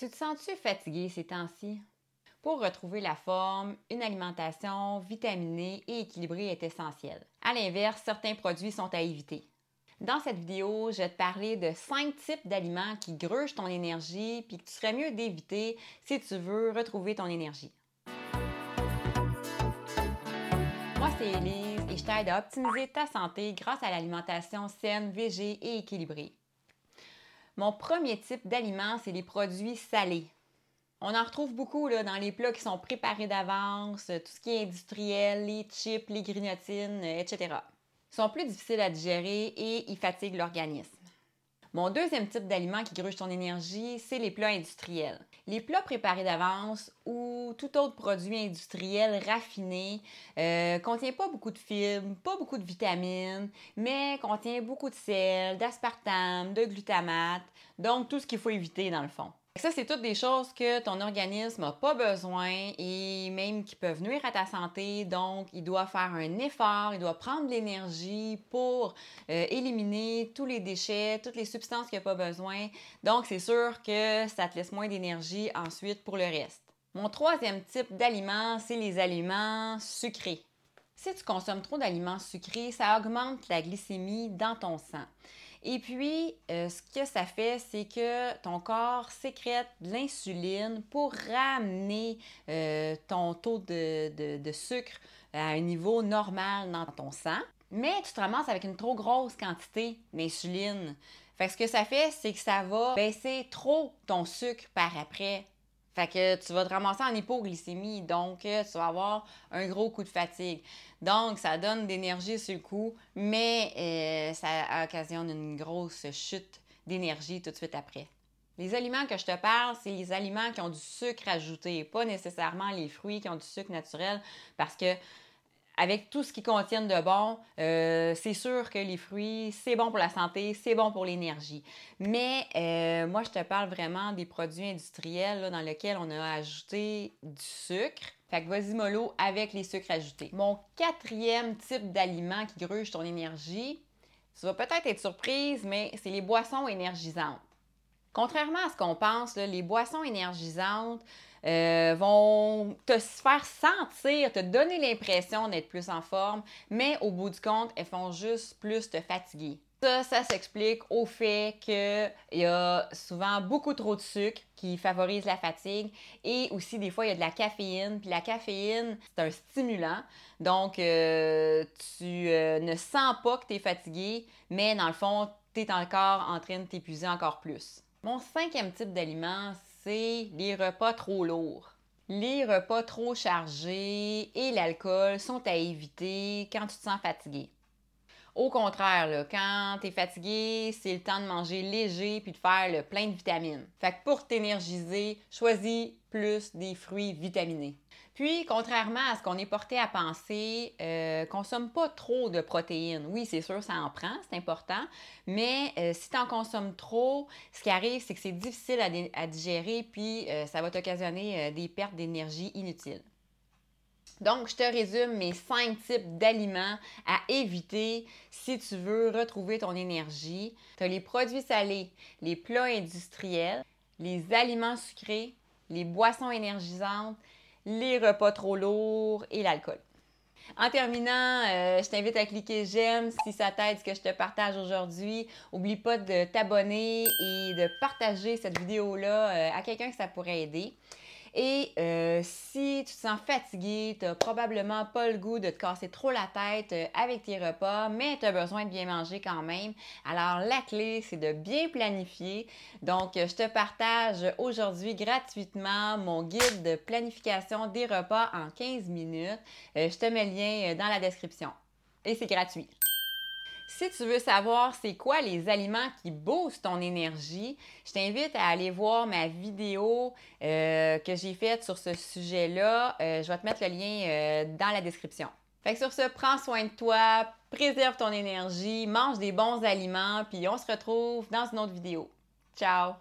Tu te sens-tu fatigué ces temps-ci? Pour retrouver la forme, une alimentation vitaminée et équilibrée est essentielle. À l'inverse, certains produits sont à éviter. Dans cette vidéo, je vais te parler de cinq types d'aliments qui grugent ton énergie puis que tu serais mieux d'éviter si tu veux retrouver ton énergie. Moi, c'est Elise et je t'aide à optimiser ta santé grâce à l'alimentation saine, végé et équilibrée. Mon premier type d'aliment, c'est les produits salés. On en retrouve beaucoup dans les plats qui sont préparés d'avance, tout ce qui est industriel, les chips, les grignotines, etc. Ils sont plus difficiles à digérer et ils fatiguent l'organisme. Mon deuxième type d'aliment qui gruge ton énergie, c'est les plats industriels. Les plats préparés d'avance ou tout autre produit industriel raffiné euh, contient pas beaucoup de fibres, pas beaucoup de vitamines, mais contient beaucoup de sel, d'aspartame, de glutamate, donc tout ce qu'il faut éviter dans le fond. Ça, c'est toutes des choses que ton organisme n'a pas besoin et même qui peuvent nuire à ta santé. Donc, il doit faire un effort, il doit prendre de l'énergie pour euh, éliminer tous les déchets, toutes les substances qu'il n'a pas besoin. Donc, c'est sûr que ça te laisse moins d'énergie ensuite pour le reste. Mon troisième type d'aliments, c'est les aliments sucrés. Si tu consommes trop d'aliments sucrés, ça augmente la glycémie dans ton sang. Et puis, euh, ce que ça fait, c'est que ton corps sécrète de l'insuline pour ramener euh, ton taux de, sucre à un niveau normal dans ton sang. Mais tu te ramasses avec une trop grosse quantité d'insuline. Fait que ce que ça fait, c'est que ça va baisser trop ton sucre par après. Fait que tu vas te ramasser en hypoglycémie, donc euh, tu vas avoir un gros coup de fatigue. Donc, ça donne d'énergie sur le coup, mais euh, ça occasionne une grosse chute d'énergie tout de suite après. Les aliments que je te parle, c'est les aliments qui ont du sucre ajouté, pas nécessairement les fruits qui ont du sucre naturel, parce que avec tout ce qu'ils contiennent de bon, euh, c'est sûr que les fruits, c'est bon pour la santé, c'est bon pour l'énergie. Mais euh, moi, je te parle vraiment des produits industriels dans lesquels on a ajouté du sucre. Fait que vas-y mollo avec les sucres ajoutés. Mon quatrième type d'aliment qui gruge ton énergie, tu vas peut-être être surprise, mais c'est les boissons énergisantes. Contrairement à ce qu'on pense, les boissons énergisantes euh, vont te faire sentir, te donner l'impression d'être plus en forme, mais au bout du compte, elles font juste plus te fatiguer. Ça, ça s'explique au fait qu'il y a souvent beaucoup trop de sucre qui favorise la fatigue et aussi des fois il y a de la caféine. Puis la caféine, c'est un stimulant. Donc euh, tu euh, ne sens pas que tu es fatigué, mais dans le fond, tu es encore en train de t'épuiser encore plus. Mon cinquième type d'aliment, c'est les repas trop lourds. Les repas trop chargés et l'alcool sont à éviter quand tu te sens fatigué. Au contraire, quand tu es fatigué, c'est le temps de manger léger puis de faire le plein de vitamines. Fait que pour t'énergiser, choisis plus des fruits vitaminés. Puis, contrairement à ce qu'on est porté à penser, euh, consomme pas trop de protéines. Oui, c'est sûr, ça en prend, c'est important, mais euh, si tu en consommes trop, ce qui arrive, c'est que c'est difficile à, digérer, puis euh, ça va t'occasionner des pertes d'énergie inutiles. Donc, je te résume mes cinq types d'aliments à éviter si tu veux retrouver ton énergie. Tu as les produits salés, les plats industriels, les aliments sucrés, les boissons énergisantes, les repas trop lourds et l'alcool. En terminant, euh, je t'invite à cliquer j'aime si ça t'aide ce que je te partage aujourd'hui. Oublie pas de t'abonner et de partager cette vidéo-là euh, à quelqu'un que ça pourrait aider. Et euh, si tu te sens fatigué, tu n'as probablement pas le goût de te casser trop la tête euh, avec tes repas, mais tu as besoin de bien manger quand même. Alors la clé, c'est de bien planifier. Donc, je te partage aujourd'hui gratuitement mon guide de planification des repas en 15 minutes. Euh, je te mets le lien dans la description. Et c'est gratuit. Si tu veux savoir c'est quoi les aliments qui boostent ton énergie, je t'invite à aller voir ma vidéo euh, que j'ai faite sur ce sujet-là. Euh, je vais te mettre le lien euh, dans la description. Fait que sur ce, prends soin de toi, préserve ton énergie, mange des bons aliments, puis on se retrouve dans une autre vidéo. Ciao!